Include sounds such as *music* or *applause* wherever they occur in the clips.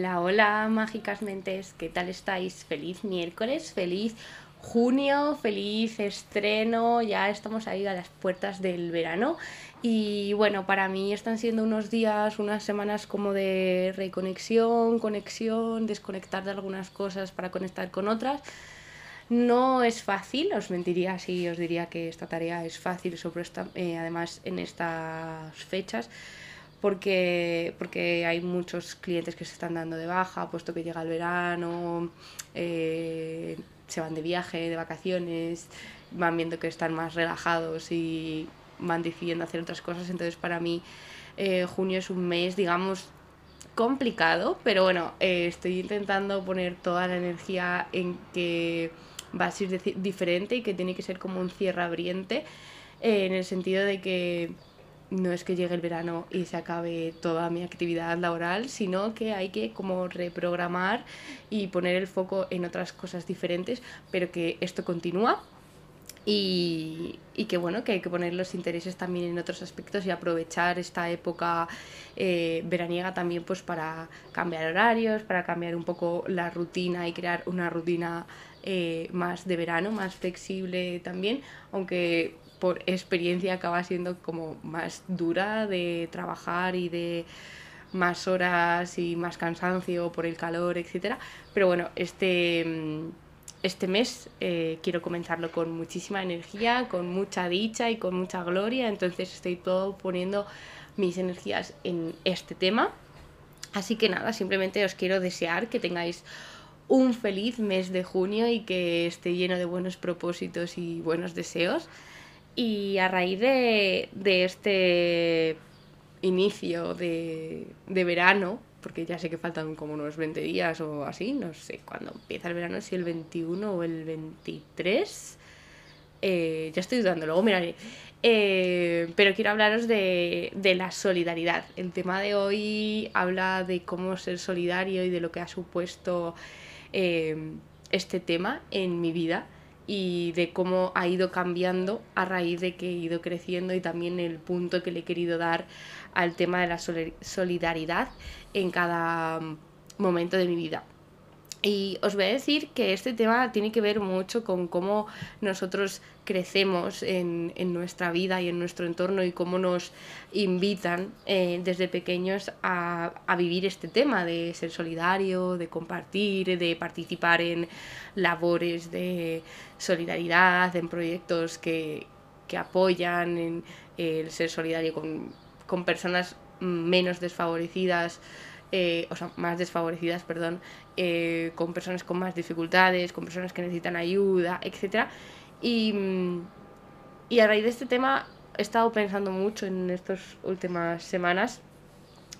Hola, hola, mágicas mentes, ¿qué tal estáis? Feliz miércoles, feliz junio, feliz estreno, ya estamos ahí a las puertas del verano y bueno, para mí están siendo unos días, unas semanas como de reconexión, conexión, desconectar de algunas cosas para conectar con otras. No es fácil, os mentiría si os diría que esta tarea es fácil, sobre esta, eh, además en estas fechas porque, porque hay muchos clientes que se están dando de baja, puesto que llega el verano, eh, se van de viaje, de vacaciones, van viendo que están más relajados y van decidiendo hacer otras cosas. Entonces para mí eh, junio es un mes, digamos, complicado, pero bueno, eh, estoy intentando poner toda la energía en que va a ser diferente y que tiene que ser como un cierre abriente, en el sentido de que no es que llegue el verano y se acabe toda mi actividad laboral, sino que hay que como reprogramar y poner el foco en otras cosas diferentes, pero que esto continúa y, y, que bueno, que hay que poner los intereses también en otros aspectos y aprovechar esta época eh, veraniega también pues para cambiar horarios, para cambiar un poco la rutina y crear una rutina eh, más de verano, más flexible también, aunque por experiencia acaba siendo como más dura de trabajar y de más horas y más cansancio por el calor, etc. Pero bueno, este, mm, este mes eh, quiero comenzarlo con muchísima energía, con mucha dicha y con mucha gloria, entonces estoy todo poniendo mis energías en este tema. Así que nada, simplemente os quiero desear que tengáis un feliz mes de junio y que esté lleno de buenos propósitos y buenos deseos. Y a raíz de, este inicio de, verano, porque ya sé que faltan como unos 20 días o así, no sé cuándo empieza el verano, si el 21 o el 23. Eh, ya estoy dudando, luego miraré. Eh, pero quiero hablaros de, la solidaridad. El tema de hoy habla de cómo ser solidario y de lo que ha supuesto eh, este tema en mi vida y de cómo ha ido cambiando a raíz de que he ido creciendo y también el punto que le he querido dar al tema de la solidaridad en cada momento de mi vida. Y os voy a decir que este tema tiene que ver mucho con cómo nosotros crecemos en, nuestra vida y en nuestro entorno y cómo nos invitan eh, desde pequeños a, vivir este tema de ser solidario, de compartir, de participar en labores de solidaridad, en proyectos que, apoyan en el ser solidario con, con personas menos desfavorecidas eh, o sea, más desfavorecidas, perdón, eh, con personas con más dificultades, con personas que necesitan ayuda, etc. Y, y a raíz de este tema he estado pensando mucho en estas últimas semanas,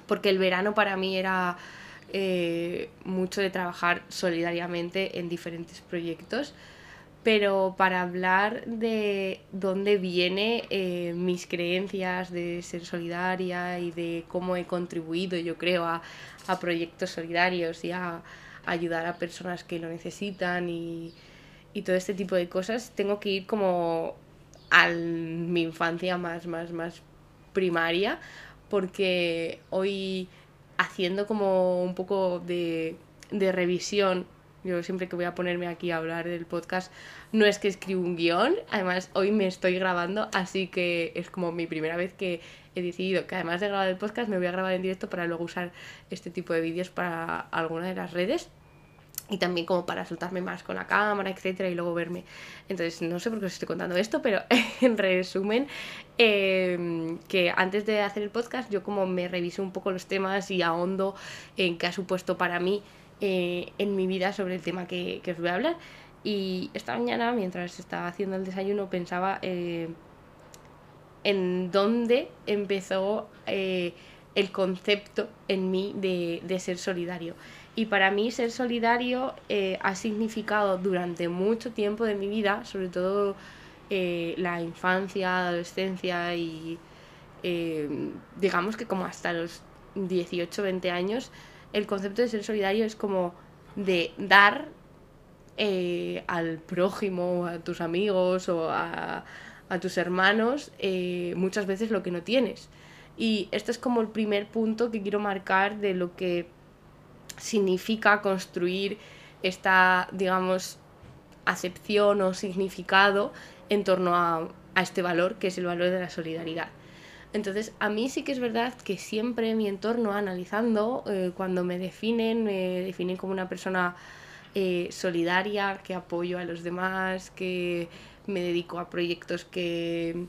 porque el verano para mí era eh, mucho de trabajar solidariamente en diferentes proyectos. Pero para hablar de dónde viene eh, mis creencias de ser solidaria y de cómo he contribuido, yo creo, a, proyectos solidarios y a, ayudar a personas que lo necesitan y, todo este tipo de cosas, tengo que ir como a mi infancia más, más, más primaria, porque hoy haciendo como un poco de, de revisión yo siempre que voy a ponerme aquí a hablar del podcast, no es que escribo un guion, además hoy me estoy grabando, así que es como mi primera vez que he decidido que además de grabar el podcast me voy a grabar en directo para luego usar este tipo de vídeos para alguna de las redes y también como para soltarme más con la cámara, etcétera, y luego verme. Entonces, no sé por qué os estoy contando esto, pero *laughs* en resumen, em, que antes de hacer el podcast, yo como me reviso un poco los temas y ahondo en qué ha supuesto para mí eh, en mi vida sobre el tema que, os voy a hablar. Y esta mañana, mientras estaba haciendo el desayuno, pensaba eh, en dónde empezó eh, el concepto en mí de, de, ser solidario. Y para mí ser solidario ha significado durante mucho tiempo de mi vida, sobre todo la infancia, adolescencia y digamos que como hasta los 18, 20 años, el concepto de ser solidario es como de dar eh, al prójimo, a tus amigos o a, tus hermanos eh, muchas veces lo que no tienes. Y este es como el primer punto que quiero marcar de lo que significa construir esta, digamos, acepción o significado en torno a, este valor, que es el valor de la solidaridad. Entonces, a mí sí que es verdad que siempre mi entorno, analizando, eh, cuando me definen, me definen como una persona eh, solidaria, que apoyo a los demás, que me dedico a proyectos que,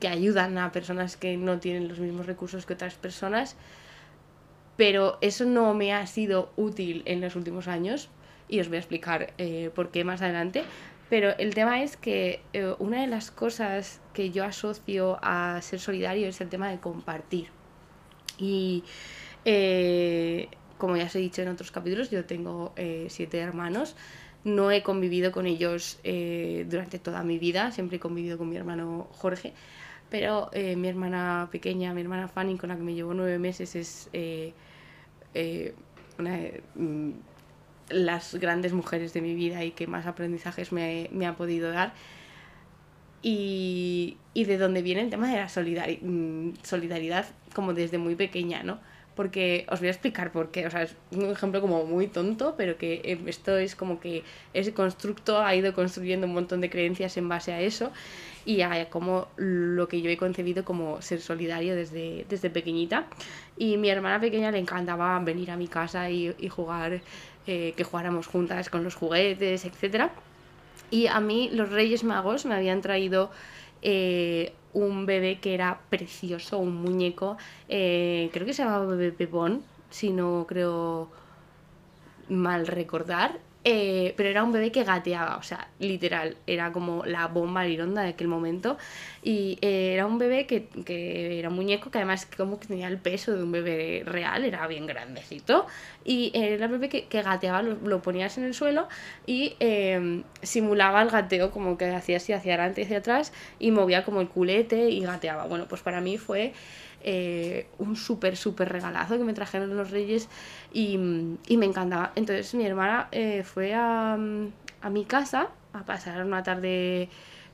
que ayudan a personas que no tienen los mismos recursos que otras personas, pero eso no me ha sido útil en los últimos años y os voy a explicar eh, por qué más adelante. Pero el tema es que eh, una de las cosas que yo asocio a ser solidario es el tema de compartir. Y eh, como ya os he dicho en otros capítulos, yo tengo siete hermanos. No he convivido con ellos durante toda mi vida, siempre he convivido con mi hermano Jorge. Pero mi hermana pequeña, mi hermana Fanny, con la que me llevo nueve meses, es una de mm, las grandes mujeres de mi vida y que más aprendizajes me, me ha podido dar. Y, y, de dónde viene el tema de la mm, solidaridad como desde muy pequeña, ¿no? Porque os voy a explicar por qué, o sea, es un ejemplo como muy tonto, pero que eh, esto es como que ese constructo ha ido construyendo un montón de creencias en base a eso y a como lo que yo he concebido como ser solidario desde, desde pequeñita. Y mi hermana pequeña le encantaba venir a mi casa y, y jugar, eh, que jugáramos juntas con los juguetes, etc. Y a mí los Reyes Magos me habían traído eh, un bebé que era precioso, un muñeco, eh, creo que se llamaba bebé Pepón, si no creo mal recordar, eh, pero era un bebé que gateaba, o sea, literal, era como la bomba lironda de aquel momento. Y eh, era un bebé que, que, era un muñeco que además como que tenía el peso de un bebé real, era bien grandecito. Y era un bebé que, que gateaba, lo, ponías en el suelo y em, simulaba el gateo, como que hacía así hacia adelante y hacia atrás y movía como el culete y gateaba. Bueno, pues para mí fue eh, un súper, súper regalazo que me trajeron los reyes y, me encantaba. Entonces mi hermana eh, fue a, a, mi casa a pasar una tarde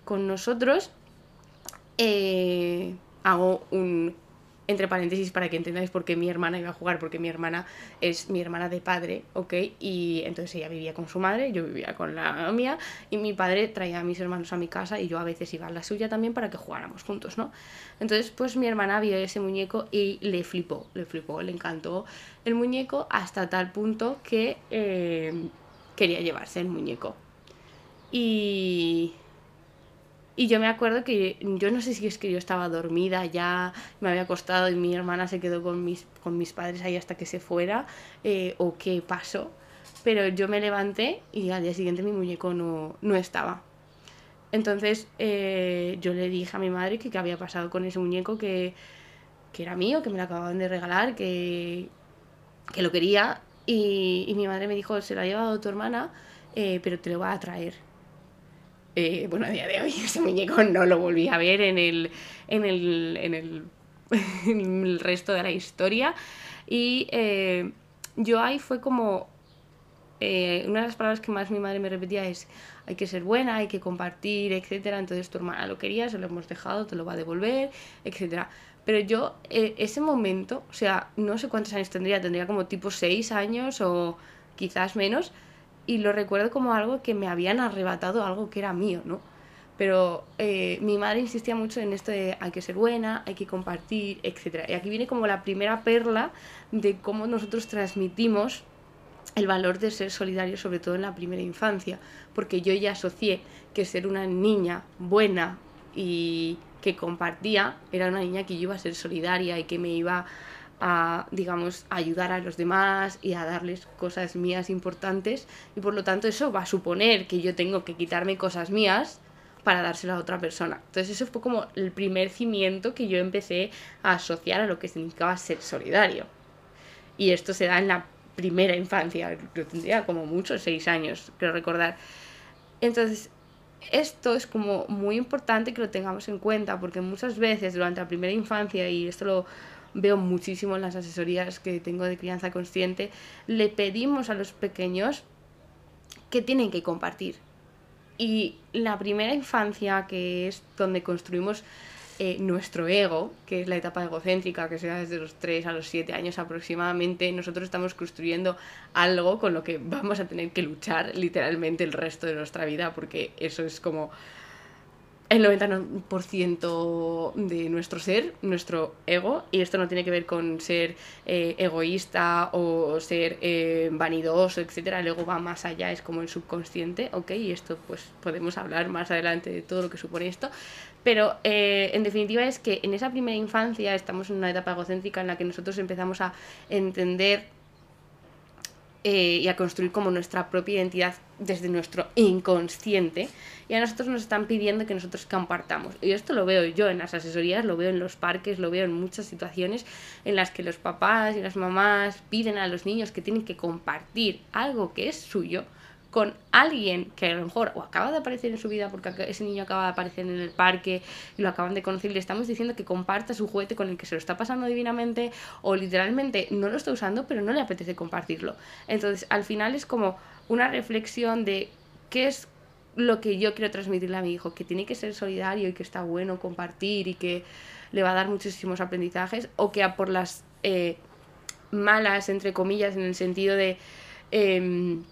con nosotros. Eh, hago un, entre paréntesis para que entendáis por qué mi hermana iba a jugar, porque mi hermana es mi hermana de padre, ¿ok? Y entonces ella vivía con su madre, yo vivía con la mía, y mi padre traía a mis hermanos a mi casa y yo a veces iba a la suya también para que jugáramos juntos, ¿no? Entonces, pues mi hermana vio ese muñeco y le flipó, le flipó, le encantó el muñeco hasta tal punto que eh, quería llevarse el muñeco. Y y yo me acuerdo que yo no sé si es que yo estaba dormida ya, me había acostado y mi hermana se quedó con mis, con mis padres ahí hasta que se fuera, eh, o qué pasó. Pero yo me levanté y al día siguiente mi muñeco no, no estaba. Entonces eh, yo le dije a mi madre que qué había pasado con ese muñeco que, que era mío, que me lo acababan de regalar, que, que lo quería. Y, y, mi madre me dijo, se lo ha llevado tu hermana, eh, pero te lo va a traer. Eh, bueno, a día de hoy *laughs* ese muñeco no lo volví a ver en el, en el, *laughs* en el, resto de la historia. Y eh, yo ahí fue como... Eh, una de las palabras que más mi madre me repetía es hay que ser buena, hay que compartir, etcétera. Entonces tu hermana lo quería, se lo hemos dejado, te lo va a devolver, etcétera. Pero yo, ese momento, o sea, no sé cuántos años tendría, tendría como tipo 6 años o quizás menos, y lo recuerdo como algo que me habían arrebatado algo que era mío, ¿no? Pero eh, mi madre insistía mucho en esto de hay que ser buena, hay que compartir, etc. Y aquí viene como la primera perla de cómo nosotros transmitimos el valor de ser solidario, sobre todo en la primera infancia, porque yo ya asocié que ser una niña buena y que compartía era una niña que yo iba a ser solidaria y que me iba a, digamos, ayudar a los demás y a darles cosas mías importantes y por lo tanto eso va a suponer que yo tengo que quitarme cosas mías para dárselo a otra persona. Entonces eso fue como el primer cimiento que yo empecé a asociar a lo que significaba ser solidario. Y esto se da en la primera infancia, yo tendría como muchos seis años, creo recordar. Entonces, esto es como muy importante que lo tengamos en cuenta, porque muchas veces durante la primera infancia, y esto lo, veo muchísimo en las asesorías que tengo de crianza consciente, le pedimos a los pequeños que tienen que compartir. Y la primera infancia, que es donde construimos eh, nuestro ego, que es la etapa egocéntrica que se da desde los 3 a los 7 años aproximadamente, nosotros estamos construyendo algo con lo que vamos a tener que luchar literalmente el resto de nuestra vida, porque eso es como el 90% de nuestro ser, nuestro ego, y esto no tiene que ver con ser eh, egoísta o ser eh, vanidoso, etcétera. El ego va más allá, es como el subconsciente, ¿ok? Y esto, pues podemos hablar más adelante de todo lo que supone esto. Pero eh, en definitiva es que en esa primera infancia estamos en una etapa egocéntrica en la que nosotros empezamos a entender eh, y a construir como nuestra propia identidad desde nuestro inconsciente y a nosotros nos están pidiendo que nosotros compartamos. Y esto lo veo yo en las asesorías, lo veo en los parques, lo veo en muchas situaciones en las que los papás y las mamás piden a los niños que tienen que compartir algo que es suyo con alguien que a lo mejor o acaba de aparecer en su vida porque ese niño acaba de aparecer en el parque y lo acaban de conocer le estamos diciendo que comparta su juguete con el que se lo está pasando divinamente o literalmente no lo está usando pero no le apetece compartirlo. Entonces al final es como una reflexión de qué es lo que yo quiero transmitirle a mi hijo, que tiene que ser solidario y que está bueno compartir y que le va a dar muchísimos aprendizajes o que a por las eh, malas, entre comillas, en el sentido de... Em,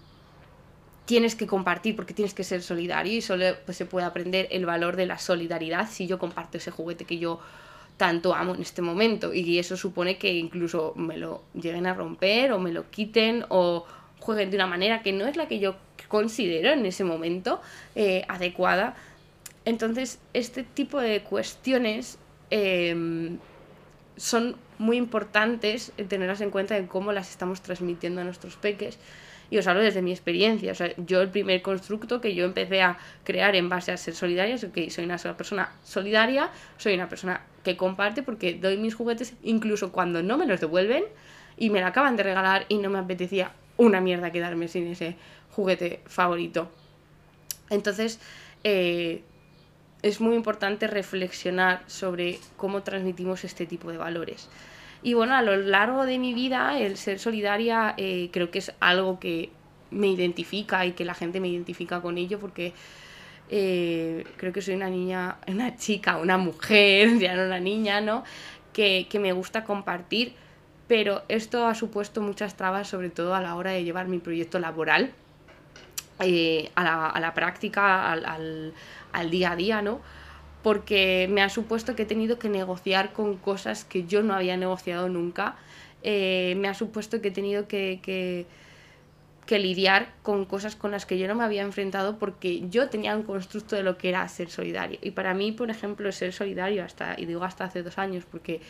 tienes que compartir porque tienes que ser solidario y solo pues, se puede aprender el valor de la solidaridad si yo comparto ese juguete que yo tanto amo en este momento y eso supone que incluso me lo lleguen a romper o me lo quiten o jueguen de una manera que no es la que yo considero en ese momento eh, adecuada. Entonces, este tipo de cuestiones em, son muy importantes tenerlas en cuenta en cómo las estamos transmitiendo a nuestros peques y os hablo desde mi experiencia. O sea, yo el primer constructo que yo empecé a crear en base a ser solidaria es que soy una persona solidaria, soy una persona que comparte porque doy mis juguetes incluso cuando no me los devuelven y me la acaban de regalar y no me apetecía una mierda quedarme sin ese juguete favorito. Entonces, eh, es muy importante reflexionar sobre cómo transmitimos este tipo de valores. Y bueno, a lo largo de mi vida el ser solidaria eh, creo que es algo que me identifica y que la gente me identifica con ello porque eh, creo que soy una niña, una chica, una mujer, *laughs* ya no una niña, ¿no? Que, me gusta compartir, pero esto ha supuesto muchas trabas, sobre todo a la hora de llevar mi proyecto laboral eh, a, la, a, la, práctica, al, al día a día, ¿no? Porque me ha supuesto que he tenido que negociar con cosas que yo no había negociado nunca. Eh, me ha supuesto que he tenido que, que, lidiar con cosas con las que yo no me había enfrentado porque yo tenía un constructo de lo que era ser solidario. Y para mí, por ejemplo, ser solidario, hasta, y digo hasta hace dos años, porque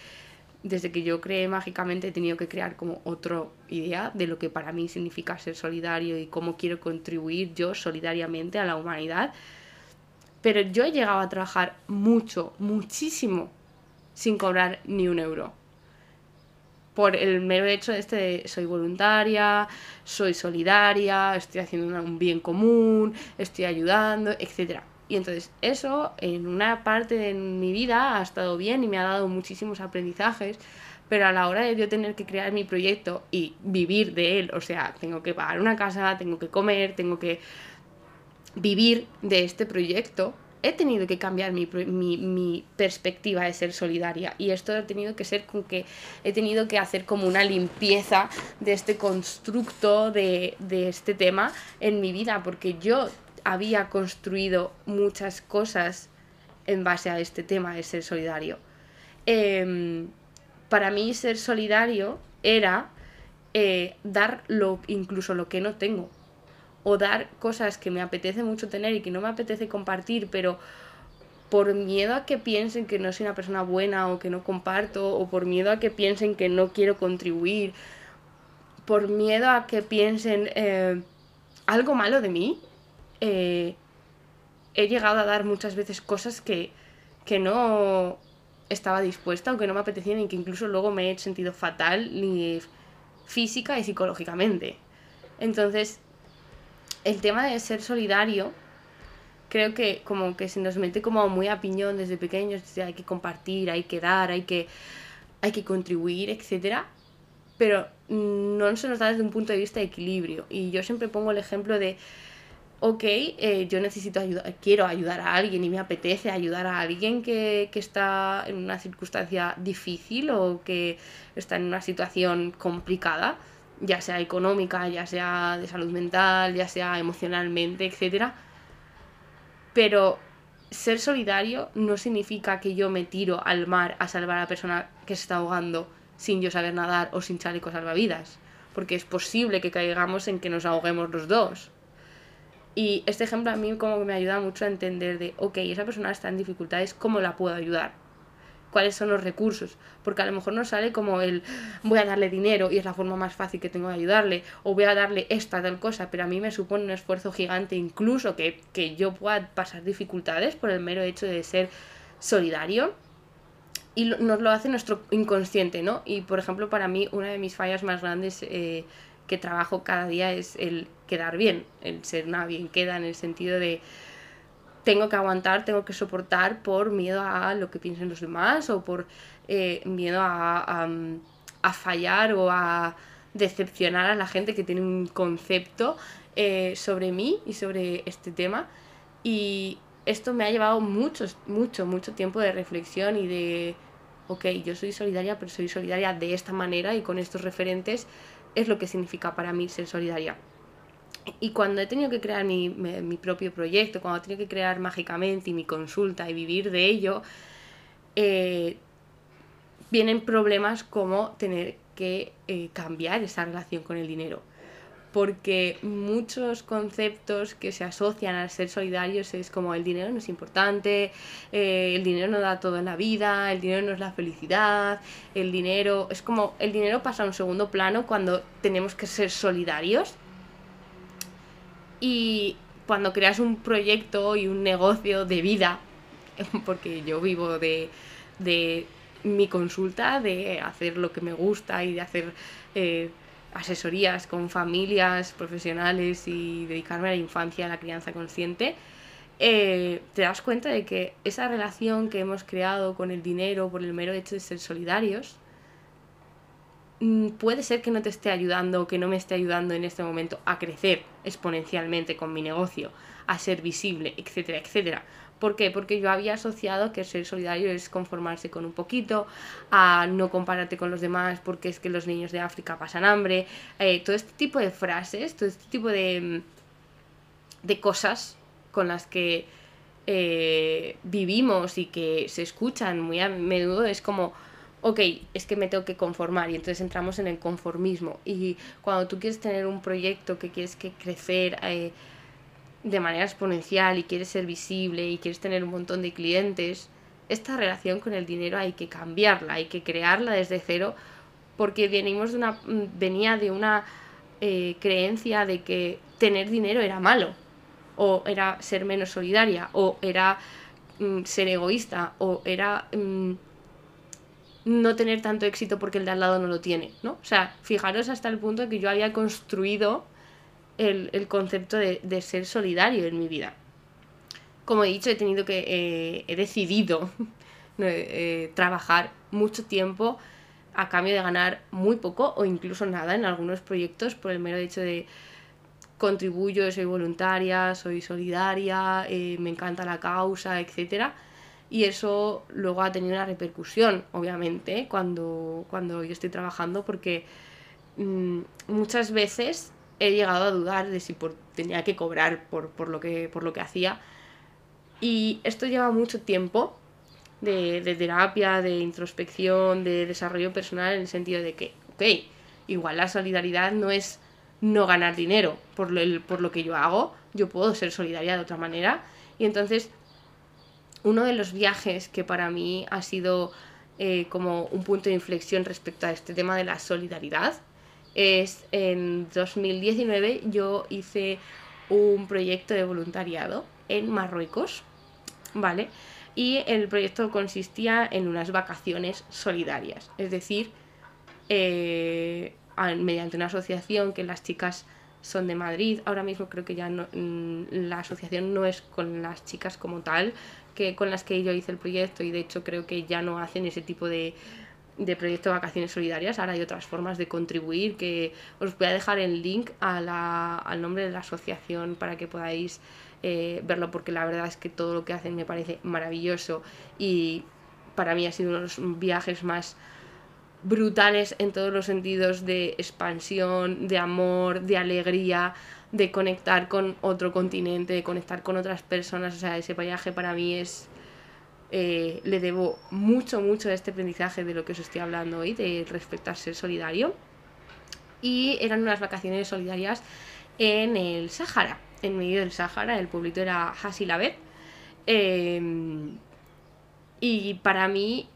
desde que yo creé mágicamente he tenido que crear como otra idea de lo que para mí significa ser solidario y cómo quiero contribuir yo solidariamente a la humanidad pero yo he llegado a trabajar mucho, muchísimo, sin cobrar ni un euro. Por el mero hecho de este soy voluntaria, soy solidaria, estoy haciendo un bien común, estoy ayudando, etc. Y entonces eso en una parte de mi vida ha estado bien y me ha dado muchísimos aprendizajes, pero a la hora de yo tener que crear mi proyecto y vivir de él, o sea, tengo que pagar una casa, tengo que comer, tengo que vivir de este proyecto, he tenido que cambiar mi, mi, perspectiva de ser solidaria y esto ha tenido que ser con que he tenido que hacer como una limpieza de este constructo de, de este tema en mi vida porque yo había construido muchas cosas en base a este tema de ser solidario. Em, para mí ser solidario era eh, dar lo, incluso lo que no tengo o dar cosas que me apetece mucho tener y que no me apetece compartir, pero por miedo a que piensen que no soy una persona buena o que no comparto, o por miedo a que piensen que no quiero contribuir, por miedo a que piensen eh, algo malo de mí, eh, he llegado a dar muchas veces cosas que, que no estaba dispuesta o que no me apetecían y que incluso luego me he sentido fatal ni física y psicológicamente. Entonces, el tema de ser solidario, creo que como que se nos mete como muy a piñón desde pequeños, hay que compartir, hay que dar, hay que, hay que contribuir, etc. Pero no se nos da desde un punto de vista de equilibrio. Y yo siempre pongo el ejemplo de, ok, eh, yo necesito ayuda, quiero ayudar a alguien y me apetece ayudar a alguien que, que, está en una circunstancia difícil o que está en una situación complicada, ya sea económica, ya sea de salud mental, ya sea emocionalmente, etc. Pero ser solidario no significa que yo me tiro al mar a salvar a la persona que se está ahogando sin yo saber nadar o sin chaleco salvavidas, porque es posible que caigamos en que nos ahoguemos los dos. Y este ejemplo a mí como que me ayuda mucho a entender de, ok, esa persona está en dificultades, ¿cómo la puedo ayudar? ¿Cuáles son los recursos? Porque a lo mejor no sale como el voy a darle dinero y es la forma más fácil que tengo de ayudarle, o voy a darle esta tal cosa, pero a mí me supone un esfuerzo gigante incluso que, que yo pueda pasar dificultades por el mero hecho de ser solidario y nos lo hace nuestro inconsciente, ¿no? Y por ejemplo, para mí, una de mis fallas más grandes eh, que trabajo cada día es el quedar bien, el ser una bien queda en el sentido de tengo que aguantar, tengo que soportar por miedo a lo que piensen los demás o por eh, miedo a, a, fallar o a decepcionar a la gente que tiene un concepto eh, sobre mí y sobre este tema. Y esto me ha llevado mucho, mucho, mucho tiempo de reflexión y de, ok, yo soy solidaria, pero soy solidaria de esta manera y con estos referentes es lo que significa para mí ser solidaria. Y cuando he tenido que crear mi, mi propio proyecto, cuando he tenido que crear mágicamente y mi consulta y vivir de ello, eh, vienen problemas como tener que eh, cambiar esa relación con el dinero. Porque muchos conceptos que se asocian al ser solidarios es como el dinero no es importante, eh, el dinero no da todo en la vida, el dinero no es la felicidad, el dinero es como el dinero pasa a un segundo plano cuando tenemos que ser solidarios y cuando creas un proyecto y un negocio de vida, *laughs* porque yo vivo de, mi consulta, de hacer lo que me gusta y de hacer eh, asesorías con familias profesionales y dedicarme a la infancia, a la crianza consciente, eh, te das cuenta de que esa relación que hemos creado con el dinero por el mero hecho de ser solidarios, puede ser que no te esté ayudando o que no me esté ayudando en este momento a crecer exponencialmente con mi negocio, a ser visible, etcétera, etcétera. ¿Por qué? Porque yo había asociado que ser solidario es conformarse con un poquito, a no compararte con los demás porque es que los niños de África pasan hambre, eh, todo este tipo de frases, todo este tipo de, mm, de cosas con las que eh, vivimos y que se escuchan muy a menudo es como ok, es que me tengo que conformar y entonces entramos en el conformismo. Y cuando tú quieres tener un proyecto que quieres que crecer eh, de manera exponencial y quieres ser visible y quieres tener un montón de clientes, esta relación con el dinero hay que cambiarla, hay que crearla desde cero porque venimos de una, venía de una eh, creencia de que tener dinero era malo o era ser menos solidaria o era mm, ser egoísta o era... Mm, no tener tanto éxito porque el de al lado no lo tiene, ¿no? O sea, fijaros hasta el punto de que yo había construido el, concepto de, ser solidario en mi vida. Como he dicho, he tenido que, eh, he decidido *laughs* eh, trabajar mucho tiempo a cambio de ganar muy poco o incluso nada en algunos proyectos por el mero hecho de contribuyo, soy voluntaria, soy solidaria, eh, me encanta la causa, etcétera y eso luego ha tenido una repercusión, obviamente, cuando, cuando yo estoy trabajando, porque mm, muchas veces he llegado a dudar de si tenía que cobrar por, lo que, por lo que hacía. Y esto lleva mucho tiempo de, terapia, de introspección, de desarrollo personal, en el sentido de que, ok, igual la solidaridad no es no ganar dinero por por lo que yo hago, yo puedo ser solidaria de otra manera. Y entonces uno de los viajes que para mí ha sido eh, como un punto de inflexión respecto a este tema de la solidaridad es en 2019 yo hice un proyecto de voluntariado en Marruecos, ¿vale? Y el proyecto consistía en unas vacaciones solidarias, es decir, eh, mediante una asociación que las chicas son de Madrid. Ahora mismo creo que ya mm, la asociación no es con las chicas como tal, que con las que yo hice el proyecto y de hecho creo que ya no hacen ese tipo de de proyecto de vacaciones solidarias. Ahora hay otras formas de contribuir que os voy a dejar el link a la, al nombre de la asociación para que podáis eh, verlo porque la verdad es que todo lo que hacen me parece maravilloso y para mí ha sido uno de los viajes más brutales en todos los sentidos de expansión, de amor, de alegría, de conectar con otro continente, de conectar con otras personas. O sea, ese viaje para mí es... Eh, le debo mucho, mucho a este aprendizaje de lo que os estoy hablando hoy, de respecto a ser solidario. Y eran unas vacaciones solidarias en el Sahara, en medio del Sahara, el pueblito era Hasilabet. Eh, y para mí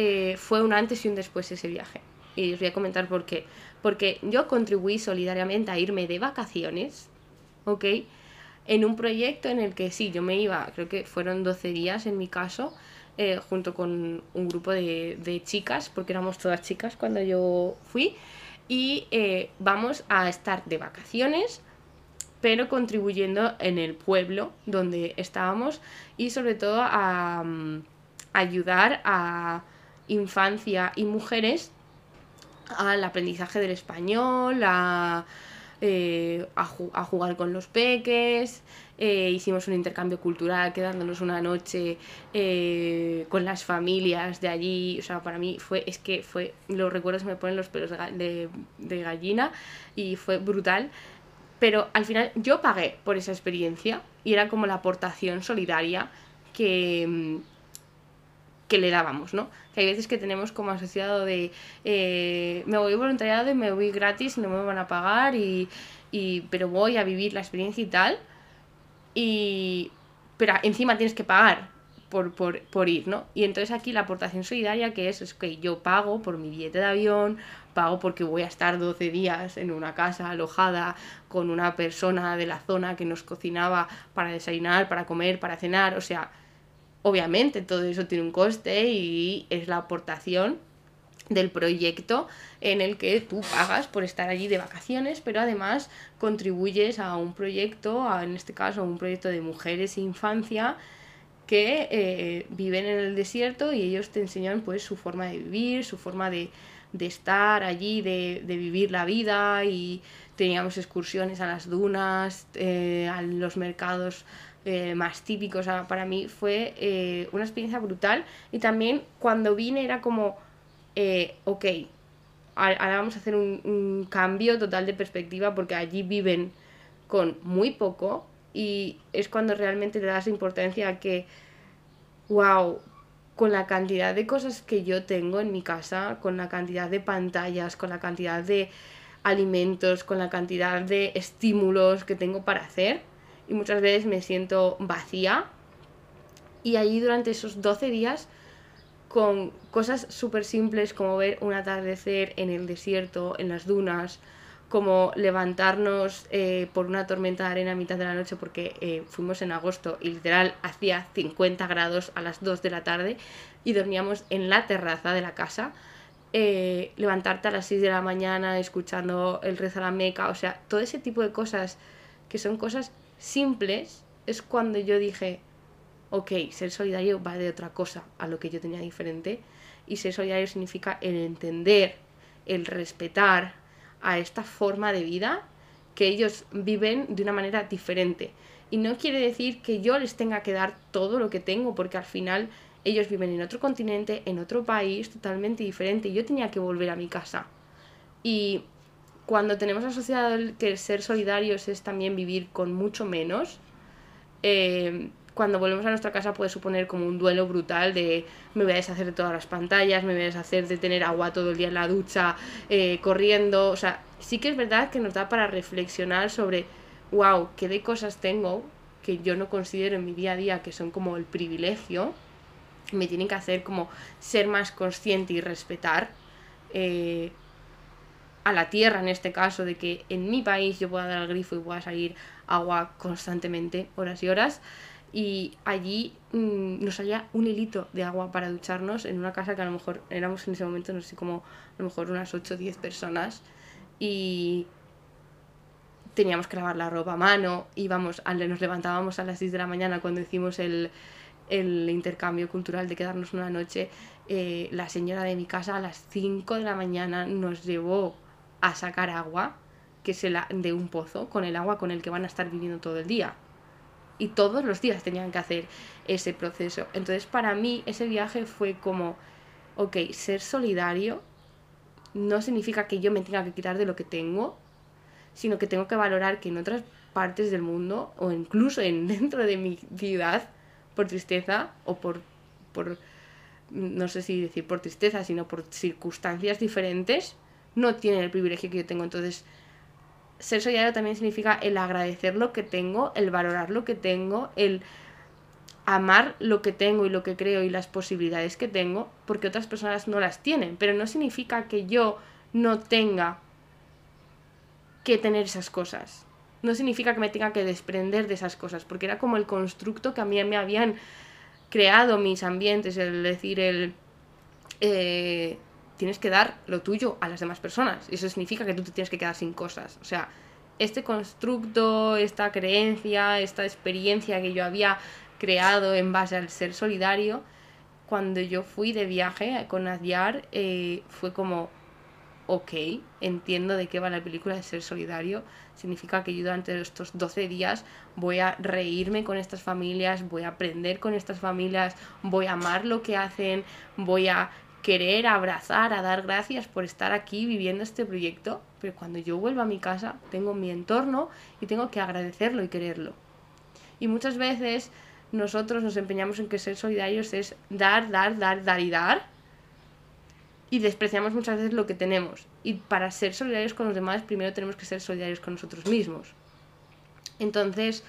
eh, fue un antes y un después ese viaje. Y os voy a comentar por qué. Porque yo contribuí solidariamente a irme de vacaciones, ¿ok? En un proyecto en el que sí, yo me iba, creo que fueron 12 días en mi caso, eh, junto con un grupo de, chicas, porque éramos todas chicas cuando yo fui, y eh, vamos a estar de vacaciones, pero contribuyendo en el pueblo donde estábamos y sobre todo a, mm, ayudar a infancia y mujeres al aprendizaje del español, a, eh, a, jugar con los peques, eh, hicimos un intercambio cultural quedándonos una noche eh, con las familias de allí, o sea, para mí fue, es que fue, los recuerdos me ponen los pelos de, de gallina y fue brutal, pero al final yo pagué por esa experiencia y era como la aportación solidaria que mm, que le dábamos, ¿no? Que hay veces que tenemos como asociado de eh, me voy voluntariado y me voy gratis, no me van a pagar, y, y, pero voy a vivir la experiencia y tal. Y, pero encima tienes que pagar por, por, por, ir, ¿no? Y entonces aquí la aportación solidaria que es, es que yo pago por mi billete de avión, pago porque voy a estar 12 días en una casa alojada con una persona de la zona que nos cocinaba para desayunar, para comer, para cenar, o sea, Obviamente todo eso tiene un coste y es la aportación del proyecto en el que tú pagas por estar allí de vacaciones, pero además contribuyes a un proyecto, en este caso un proyecto de mujeres e infancia que eh, viven en el desierto y ellos te enseñan pues su forma de vivir, su forma de, estar allí, de, vivir la vida. Y teníamos excursiones a las dunas, eh, a los mercados eh, más típicos. para mí fue eh, una experiencia brutal. Y también cuando vine era como, eh, ok, ahora vamos a hacer un, cambio total de perspectiva porque allí viven con muy poco y es cuando realmente le das importancia a que, wow, con la cantidad de cosas que yo tengo en mi casa, con la cantidad de pantallas, con la cantidad de alimentos, con la cantidad de estímulos que tengo para hacer, y muchas veces me siento vacía. Y allí durante esos 12 días, con cosas súper simples como ver un atardecer en el desierto, en las dunas, como levantarnos eh, por una tormenta de arena a mitad de la noche porque eh, fuimos en agosto y literal hacía 50 grados a las 2 de la tarde y dormíamos en la terraza de la casa. Eh, levantarte a las 6 de la mañana escuchando el rezo a la meca, o sea, todo ese tipo de cosas que son cosas simples es cuando yo dije, ok, ser solidario va de otra cosa a lo que yo tenía diferente. Y ser solidario significa el entender, el respetar a esta forma de vida que ellos viven de una manera diferente. Y no quiere decir que yo les tenga que dar todo lo que tengo, porque al final ellos viven en otro continente, en otro país totalmente diferente. Yo tenía que volver a mi casa. Y cuando tenemos asociado que ser solidarios es también vivir con mucho menos, eh, cuando volvemos a nuestra casa puede suponer como un duelo brutal de me voy a deshacer de todas las pantallas, me voy a deshacer de tener agua todo el día en la ducha, eh, corriendo, o sea, sí que es verdad que nos da para reflexionar sobre, wow, qué de cosas tengo que yo no considero en mi día a día que son como el privilegio, me tienen que hacer como ser más consciente y respetar. Eh, a la tierra en este caso, de que en mi país yo pueda dar al grifo y pueda salir agua constantemente, horas y horas. Y allí mm, nos salía un hilito de agua para ducharnos en una casa que a lo mejor éramos en ese momento, no sé, como a lo mejor unas 8 o 10 personas. Y teníamos que lavar la ropa a mano, íbamos, nos levantábamos a las 6 de la mañana cuando hicimos el, el intercambio cultural de quedarnos una noche. Eh, la señora de mi casa a las 5 de la mañana nos llevó a sacar agua que se la, de un pozo con el agua con el que van a estar viviendo todo el día. Y todos los días tenían que hacer ese proceso. Entonces para mí ese viaje fue como, ok, ser solidario no significa que yo me tenga que quitar de lo que tengo, sino que tengo que valorar que en otras partes del mundo o incluso en *laughs* dentro de mi ciudad por tristeza o por, por no sé si decir por tristeza, sino por circunstancias diferentes, no tienen el privilegio que yo tengo. Entonces, ser solidario también significa el agradecer lo que tengo, el valorar lo que tengo, el amar lo que tengo y lo que creo y las posibilidades que tengo, porque otras personas no las tienen. Pero no significa que yo no tenga que tener esas cosas no significa que me tenga que desprender de esas cosas, porque era como el constructo que a mí me habían creado mis ambientes, el decir, el... Eh, tienes que dar lo tuyo a las demás personas. Y eso significa que tú te tienes que quedar sin cosas. O sea, este constructo, esta creencia, esta experiencia que yo había creado en base al ser solidario, cuando yo fui de viaje con Adyar, eh, fue como, ok, entiendo de qué va la película de ser solidario. Significa que yo durante estos 12 días voy a reírme con estas familias, voy a aprender con estas familias, voy a amar lo que hacen, voy a querer abrazar, a dar gracias por estar aquí viviendo este proyecto. Pero cuando yo vuelvo a mi casa, tengo mi entorno y tengo que agradecerlo y quererlo. Y muchas veces nosotros nos empeñamos en que ser solidarios es dar, dar, dar, dar y dar y despreciamos muchas veces lo que tenemos. Y para ser solidarios con los demás, primero tenemos que ser solidarios con nosotros mismos. Entonces,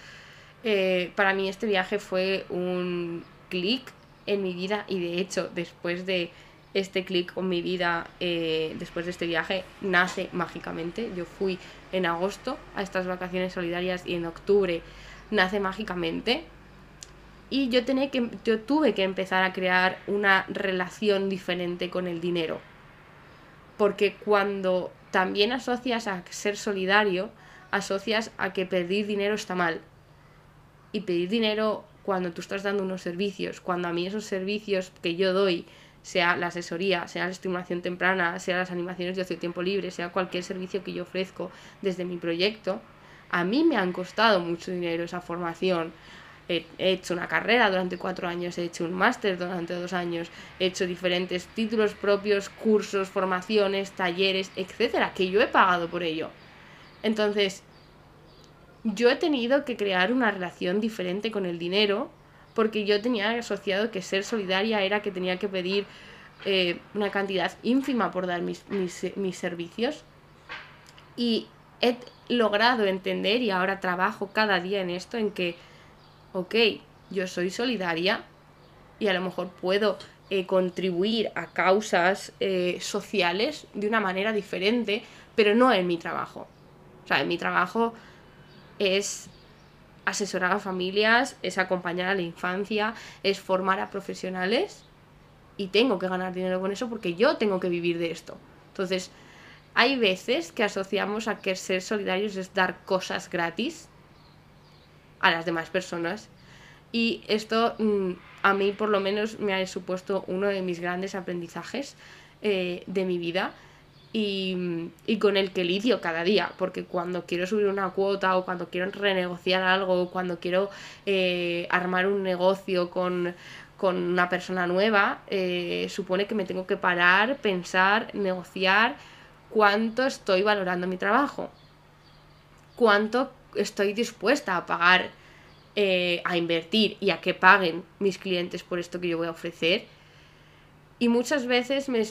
eh, para mí este viaje fue un clic en mi vida y de hecho, después de este clic con mi vida, eh, después de este viaje, nace mágicamente. Yo fui en agosto a estas vacaciones solidarias y en octubre nace mágicamente y yo, tenía que, yo tuve que empezar a crear una relación diferente con el dinero. Porque cuando también asocias a ser solidario, asocias a que pedir dinero está mal. Y pedir dinero cuando tú estás dando unos servicios, cuando a mí esos servicios que yo doy, sea la asesoría, sea la estimulación temprana, sea las animaciones de ocio tiempo libre, sea cualquier servicio que yo ofrezco desde mi proyecto, a mí me han costado mucho dinero esa formación, he hecho una carrera durante cuatro años, he hecho un máster durante dos años, he hecho diferentes títulos propios, cursos, formaciones, talleres, etcétera, que yo he pagado por ello. Entonces, yo he tenido que crear una relación diferente con el dinero porque yo tenía asociado que ser solidaria era que tenía que pedir eh, una cantidad ínfima por dar mis, mis, mis servicios. Y he logrado entender y ahora trabajo cada día en esto, en que ok, yo soy solidaria y a lo mejor puedo eh, contribuir a causas eh, sociales de una manera diferente, pero no en mi trabajo. O sea, en mi trabajo es asesorar a familias, es acompañar a la infancia, es formar a profesionales y tengo que ganar dinero con eso porque yo tengo que vivir de esto. Entonces, hay veces que asociamos a que ser solidarios es dar cosas gratis a las demás personas. Y esto mm, a mí por lo menos me ha supuesto uno de mis grandes aprendizajes eh, de mi vida y, con el que lidio cada día, porque cuando quiero subir una cuota o cuando quiero renegociar algo o cuando quiero eh, armar un negocio con, una persona nueva, eh, supone que me tengo que parar, pensar, negociar cuánto estoy valorando mi trabajo, cuánto estoy dispuesta a pagar, eh, a invertir y a que paguen mis clientes por esto que yo voy a ofrecer. Y muchas veces me,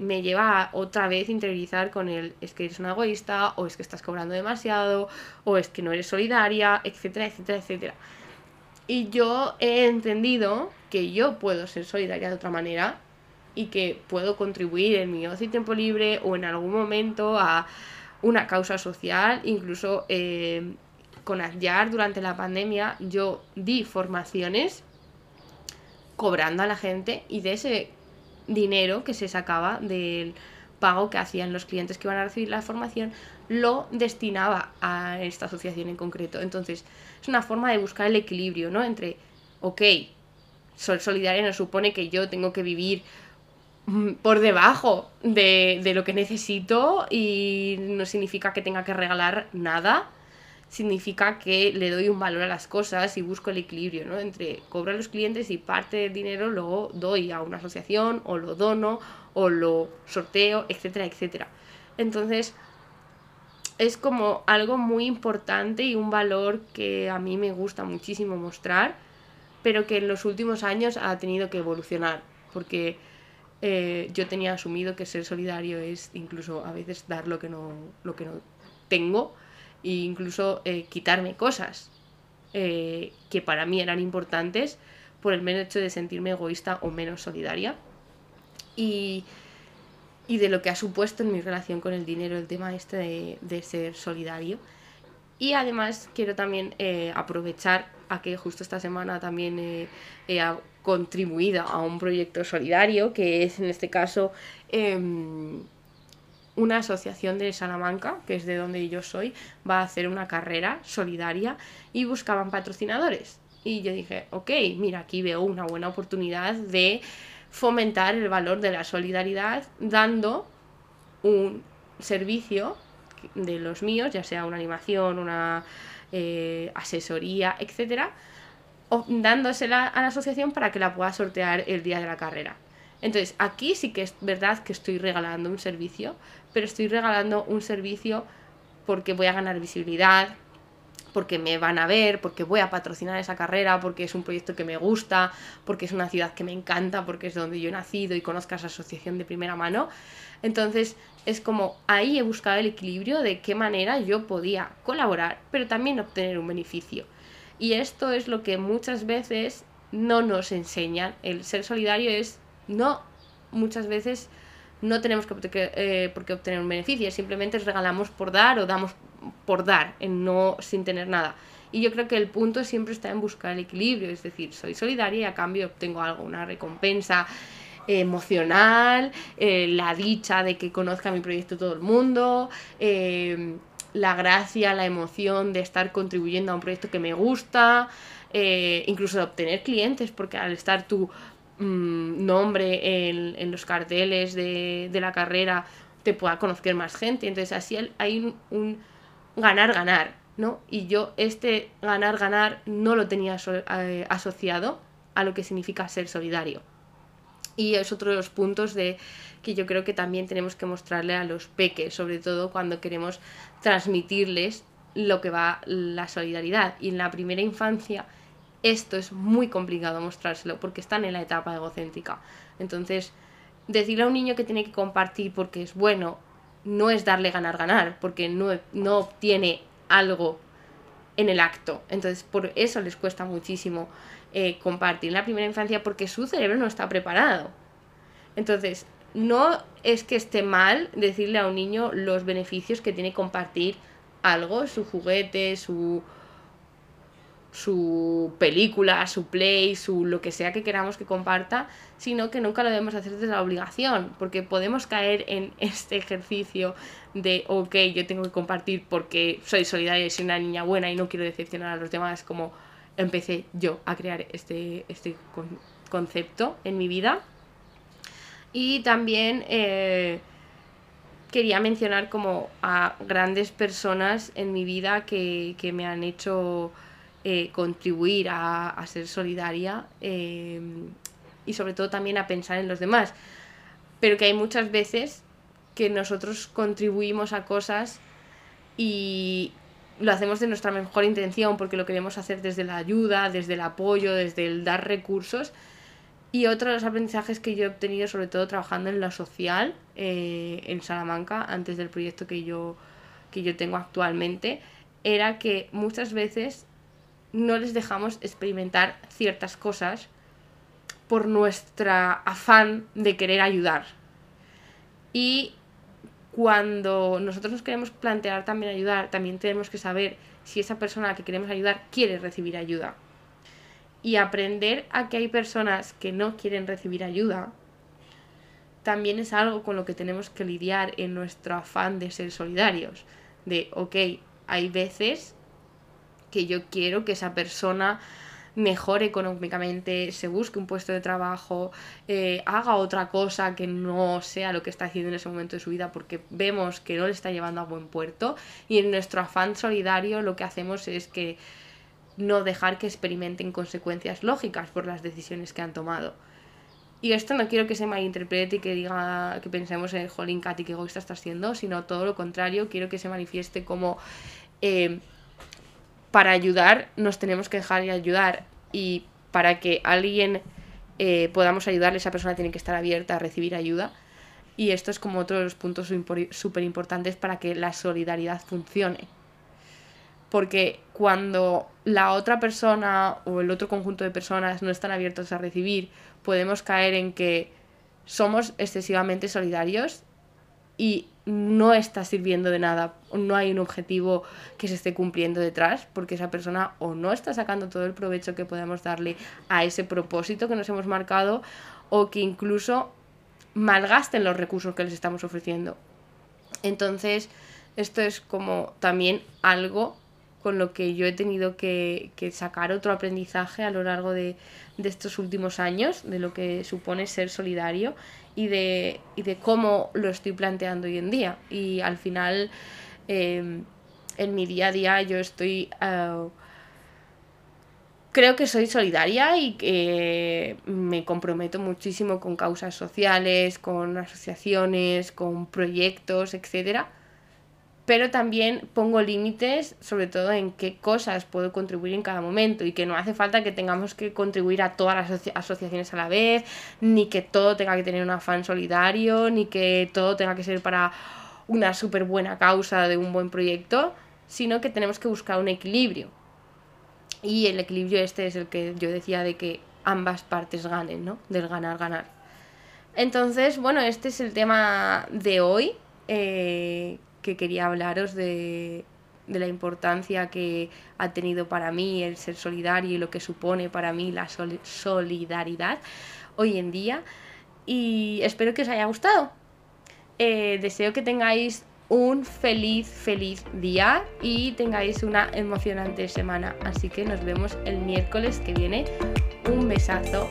me, lleva a otra vez interiorizar con el es que eres una egoísta, o es que estás cobrando demasiado, o es que no eres solidaria, etcétera, etcétera, etcétera. Y yo he entendido que yo puedo ser solidaria de otra manera y que puedo contribuir en mi ocio y tiempo libre o en algún momento a, una causa social, incluso eh, con Adyar durante la pandemia yo di formaciones cobrando a la gente y de ese dinero que se sacaba del pago que hacían los clientes que iban a recibir la formación lo destinaba a esta asociación en concreto. Entonces, es una forma de buscar el equilibrio, ¿no? Entre, ok, ser solidaria no supone que yo tengo que vivir mm, por debajo de, de lo que necesito y no significa que tenga que regalar nada significa que le doy un valor a las cosas y busco el equilibrio, ¿no? Entre cobro a los clientes y parte del dinero lo doy a una asociación o lo dono o lo sorteo, etcétera, etcétera. Entonces, es como algo muy importante y un valor que a mí me gusta muchísimo mostrar, pero que en los últimos años ha tenido que evolucionar, porque eh, yo tenía asumido que ser solidario es incluso a veces dar lo que no, lo que no tengo e incluso eh, quitarme cosas eh, que para mí eran importantes por el mero hecho de sentirme egoísta o menos solidaria. Y, de lo que ha supuesto en mi relación con el dinero el tema este de, ser solidario. Y además quiero también eh, aprovechar a que justo esta semana también he contribuido a un proyecto solidario, que es en este caso em, una asociación de Salamanca, que es de donde yo soy, va a hacer una carrera solidaria y buscaban patrocinadores. Y yo dije, ok, mira, aquí veo una buena oportunidad de fomentar el valor de la solidaridad dando un servicio de los míos, ya sea una animación, una eh, asesoría, etcétera, dándosela a la asociación para que la pueda sortear el día de la carrera. Entonces, aquí sí que es verdad que estoy regalando un servicio, pero estoy regalando un servicio porque voy a ganar visibilidad, porque me van a ver, porque voy a patrocinar esa carrera, porque es un proyecto que me gusta, porque es una ciudad que me encanta, porque es donde yo he nacido y conozco esa asociación de primera mano. Entonces es como ahí he buscado el equilibrio de qué manera yo podía colaborar, pero también obtener un beneficio. Y esto es lo que muchas veces no nos enseñan. El ser solidario es no muchas veces no tenemos que, eh, por qué obtener un beneficio, simplemente regalamos por dar o damos por dar, no sin tener nada. Y yo creo que el punto siempre está en buscar el equilibrio, es decir, soy solidaria y a cambio obtengo algo, una recompensa emocional, eh, la dicha de que conozca mi proyecto todo el mundo, eh, la gracia, la emoción de estar contribuyendo a un proyecto que me gusta, incluso de obtener clientes, porque al estar tú Mm, nombre en, los carteles de, la carrera te pueda conocer más gente. Entonces así hay un ganar-ganar, ¿no? Y yo este ganar-ganar no lo tenía eh, asociado a lo que significa ser solidario. Y es otro de los puntos de que yo creo que también tenemos que mostrarle a los peques, sobre todo cuando queremos transmitirles lo que va la solidaridad. Y en la primera infancia esto es muy complicado mostrárselo porque están en la etapa egocéntrica. Entonces, decirle a un niño que tiene que compartir porque es bueno no es darle ganar ganar, porque no, no obtiene algo en el acto. Entonces, por eso les cuesta muchísimo eh, compartir en la primera infancia porque su cerebro no está preparado. Entonces, no es que esté mal decirle a un niño los beneficios que tiene compartir algo, su juguete, su, su película, su play, su lo que sea que queramos que comparta, sino que nunca lo debemos hacer desde la obligación, porque podemos caer en *laughs* este ejercicio de, ok, yo tengo que compartir porque soy solidaria y soy una niña buena y no quiero decepcionar a los demás, como empecé yo a crear este, este concepto en mi vida. Y también eh, quería mencionar como a grandes personas en mi vida que, que me han hecho eh, contribuir a, ser solidaria eh, y sobre todo también a pensar en los demás. Pero que hay muchas veces que nosotros contribuimos a cosas y lo hacemos de nuestra mejor intención porque lo queremos hacer desde la ayuda, desde el apoyo, desde el dar recursos. Y otro de los aprendizajes que yo he obtenido, sobre todo trabajando en lo social, eh, en Salamanca, antes del proyecto que yo, que yo tengo actualmente, era que muchas veces no les dejamos experimentar ciertas cosas por nuestro afán de querer ayudar. Y cuando nosotros nos queremos plantear también ayudar, también tenemos que saber si esa persona a la que queremos ayudar quiere recibir ayuda. Y aprender a que hay personas que no quieren recibir ayuda también es algo con lo que tenemos que lidiar en nuestro afán de ser solidarios. De, ok, hay veces que yo quiero que esa persona mejore económicamente, se busque un puesto de trabajo, eh, haga otra cosa que no sea lo que está haciendo en ese momento de su vida porque vemos que no le está llevando a buen puerto y en nuestro afán solidario lo que hacemos es que no dejar que experimenten consecuencias lógicas por las decisiones que han tomado. Y esto no quiero que se malinterprete y que diga que pensemos en jolín, Katy, qué egoísta está haciendo, sino todo lo contrario, quiero que se manifieste como eh, para ayudar nos tenemos que dejar de ayudar y para que alguien eh, podamos ayudarle, esa persona tiene que estar abierta a recibir ayuda. Y esto es como otro de los puntos súper importantes para que la solidaridad funcione. Porque cuando la otra persona o el otro conjunto de personas no están abiertos a recibir, podemos caer en que somos excesivamente solidarios y no está sirviendo de nada, no hay un objetivo que se esté cumpliendo detrás, porque esa persona o no está sacando todo el provecho que podemos darle a ese propósito que nos hemos marcado, o que incluso malgasten los recursos que les estamos ofreciendo. Entonces, esto es como también algo con lo que yo he tenido que, sacar otro aprendizaje a lo largo de, estos últimos años, de lo que supone ser solidario y de, de cómo lo estoy planteando hoy en día. Y al final, em, en mi día a día, yo estoy... Ah, creo que soy solidaria y que me comprometo muchísimo con causas sociales, con asociaciones, con proyectos, etcétera pero también pongo límites sobre todo en qué cosas puedo contribuir en cada momento y que no hace falta que tengamos que contribuir a todas las asociaciones a la vez, ni que todo tenga que tener un afán solidario, ni que todo tenga que ser para una súper buena causa de un buen proyecto, sino que tenemos que buscar un equilibrio. Y el equilibrio este es el que yo decía de que ambas partes ganen, ¿no? Del ganar, ganar. Entonces, bueno, este es el tema de hoy. Eh, que quería hablaros de, la importancia que ha tenido para mí el ser solidario y lo que supone para mí la solidaridad hoy en día. Y espero que os haya gustado. Eh, deseo que tengáis un feliz, feliz día y tengáis una emocionante semana. Así que nos vemos el miércoles que viene. Un besazo